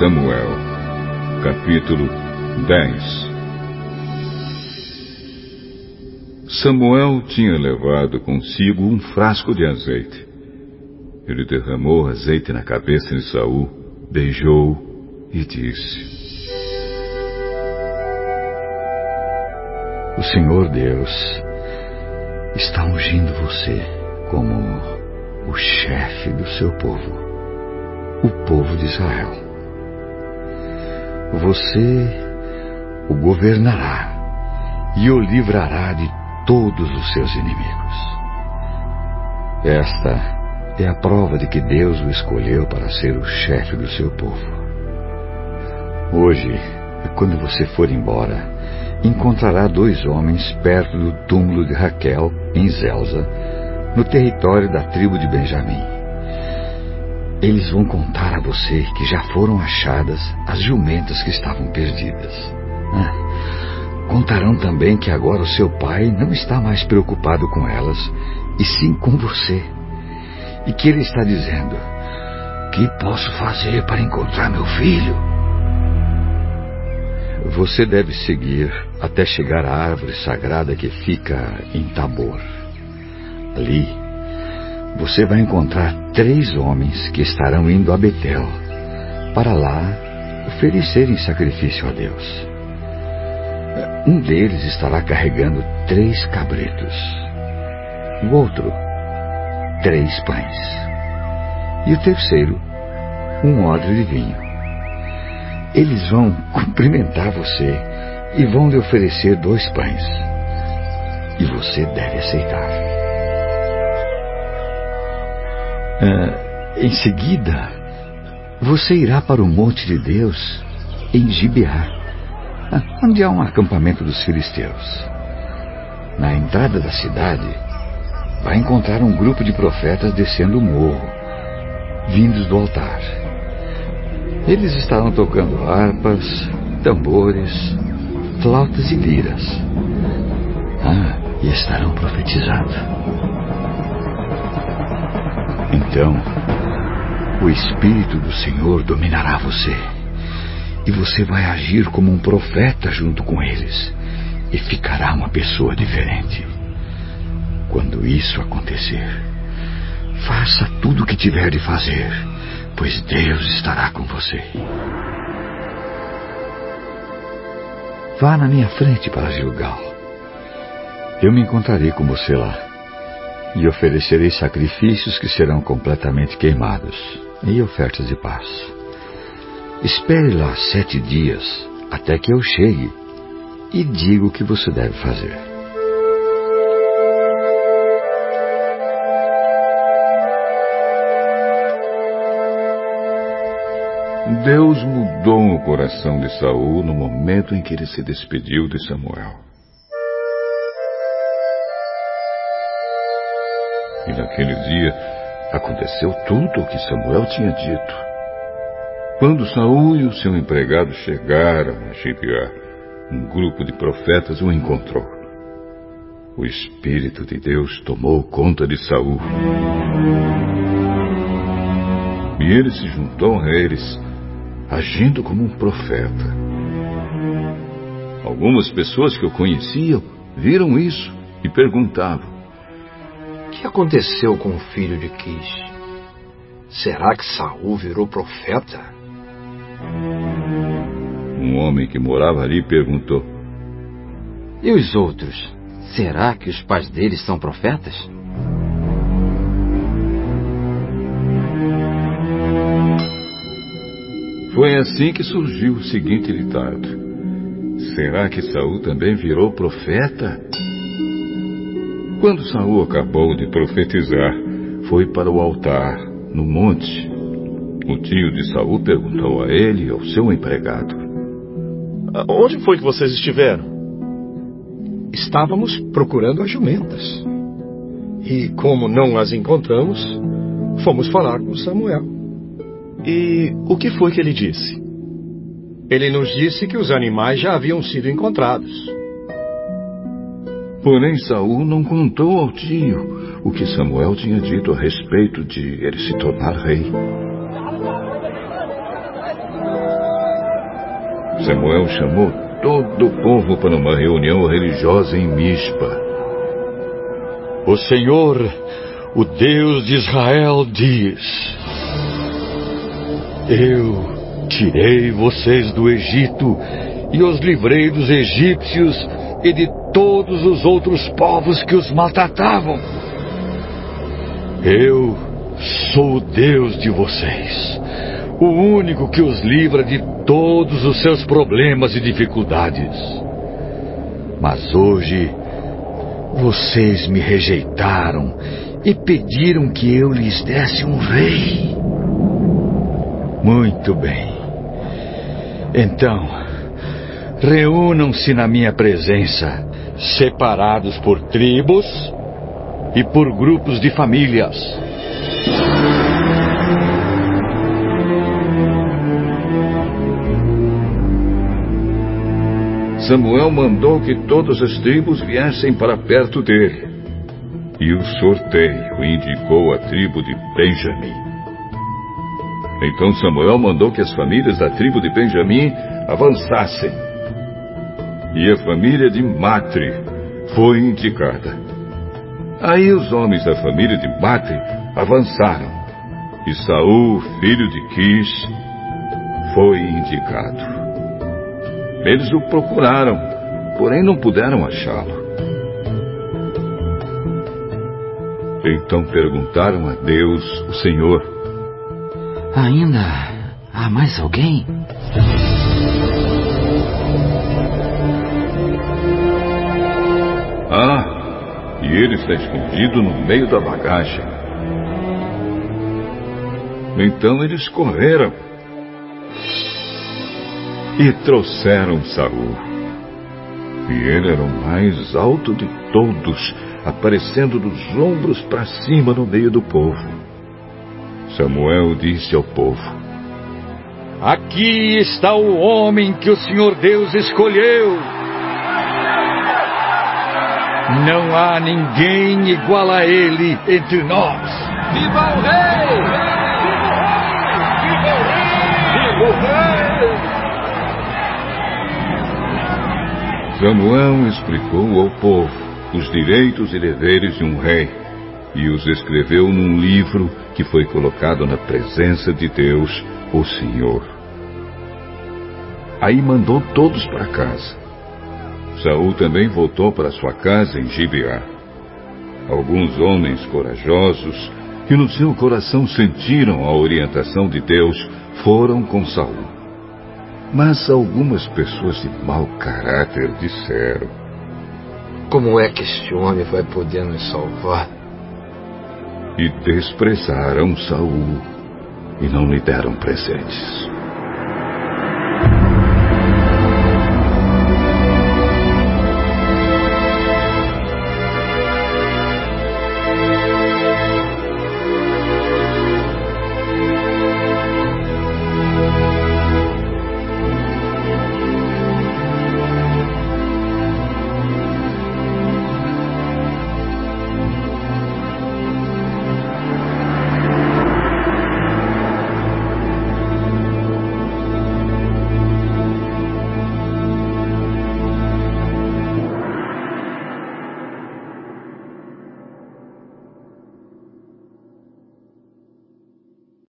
Samuel, capítulo 10 Samuel tinha levado consigo um frasco de azeite. Ele derramou azeite na cabeça de Saul, beijou e disse: O Senhor Deus está ungindo você como o chefe do seu povo, o povo de Israel. Você o governará e o livrará de todos os seus inimigos. Esta é a prova de que Deus o escolheu para ser o chefe do seu povo. Hoje, quando você for embora, encontrará dois homens perto do túmulo de Raquel, em Zelza, no território da tribo de Benjamim. Eles vão contar a você que já foram achadas as jumentas que estavam perdidas. Ah, contarão também que agora o seu pai não está mais preocupado com elas, e sim com você. E que ele está dizendo: Que posso fazer para encontrar meu filho? Você deve seguir até chegar à árvore sagrada que fica em Tabor. Ali, você vai encontrar três homens que estarão indo a Betel para lá oferecerem sacrifício a Deus. Um deles estará carregando três cabritos, o outro, três pães, e o terceiro, um odre de vinho. Eles vão cumprimentar você e vão lhe oferecer dois pães. E você deve aceitar. Ah, em seguida, você irá para o monte de Deus em Gibeá, onde há um acampamento dos filisteus. Na entrada da cidade, vai encontrar um grupo de profetas descendo o morro, vindos do altar. Eles estavam tocando harpas, tambores, flautas e liras. Ah, e estarão profetizando. Então, o Espírito do Senhor dominará você. E você vai agir como um profeta junto com eles. E ficará uma pessoa diferente. Quando isso acontecer, faça tudo o que tiver de fazer, pois Deus estará com você. Vá na minha frente para Gilgal. Eu me encontrarei com você lá e oferecerei sacrifícios que serão completamente queimados e ofertas de paz. Espere lá sete dias até que eu chegue e diga o que você deve fazer. Deus mudou o coração de Saul no momento em que ele se despediu de Samuel. E naquele dia aconteceu tudo o que Samuel tinha dito. Quando Saul e o seu empregado chegaram a Gibeá, um grupo de profetas o encontrou. O Espírito de Deus tomou conta de Saul. E ele se juntou a eles agindo como um profeta. Algumas pessoas que o conheciam viram isso e perguntavam: que aconteceu com o filho de Quis? Será que Saul virou profeta? Um homem que morava ali perguntou: E os outros? Será que os pais deles são profetas? Foi assim que surgiu o seguinte ditado: Será que Saul também virou profeta? Quando Saul acabou de profetizar, foi para o altar, no monte. O tio de Saul perguntou a ele e ao seu empregado: Onde foi que vocês estiveram? Estávamos procurando as jumentas. E como não as encontramos, fomos falar com Samuel. E o que foi que ele disse? Ele nos disse que os animais já haviam sido encontrados. Porém, Saul não contou ao tio o que Samuel tinha dito a respeito de ele se tornar rei. Samuel chamou todo o povo para uma reunião religiosa em Mispa. O Senhor, o Deus de Israel, diz: Eu tirei vocês do Egito e os livrei dos egípcios e de todos os outros povos que os maltratavam. Eu sou o Deus de vocês, o único que os livra de todos os seus problemas e dificuldades. Mas hoje, vocês me rejeitaram e pediram que eu lhes desse um rei. Muito bem. Então, reúnam-se na minha presença, separados por tribos e por grupos de famílias. Samuel mandou que todas as tribos viessem para perto dele. E o sorteio indicou a tribo de Benjamim. Então Samuel mandou que as famílias da tribo de Benjamim avançassem. E a família de Matre foi indicada. Aí os homens da família de Matre avançaram. E Saul, filho de Quis, foi indicado. Eles o procuraram, porém não puderam achá-lo. Então perguntaram a Deus, o Senhor: Ainda há mais alguém? E ele está escondido no meio da bagagem. Então eles correram e trouxeram Saul. E ele era o mais alto de todos, aparecendo dos ombros para cima no meio do povo. Samuel disse ao povo: Aqui está o homem que o Senhor Deus escolheu. Não há ninguém igual a ele entre nós. Viva o rei! Viva o rei! Viva o rei! Samuel explicou ao povo os direitos e deveres de um rei e os escreveu num livro que foi colocado na presença de Deus, o Senhor. Aí mandou todos para casa. Saul também voltou para sua casa em Gibeá. Alguns homens corajosos que no seu coração sentiram a orientação de Deus foram com Saul. Mas algumas pessoas de mau caráter disseram: Como é que este homem vai poder nos salvar? E desprezaram Saul e não lhe deram presentes.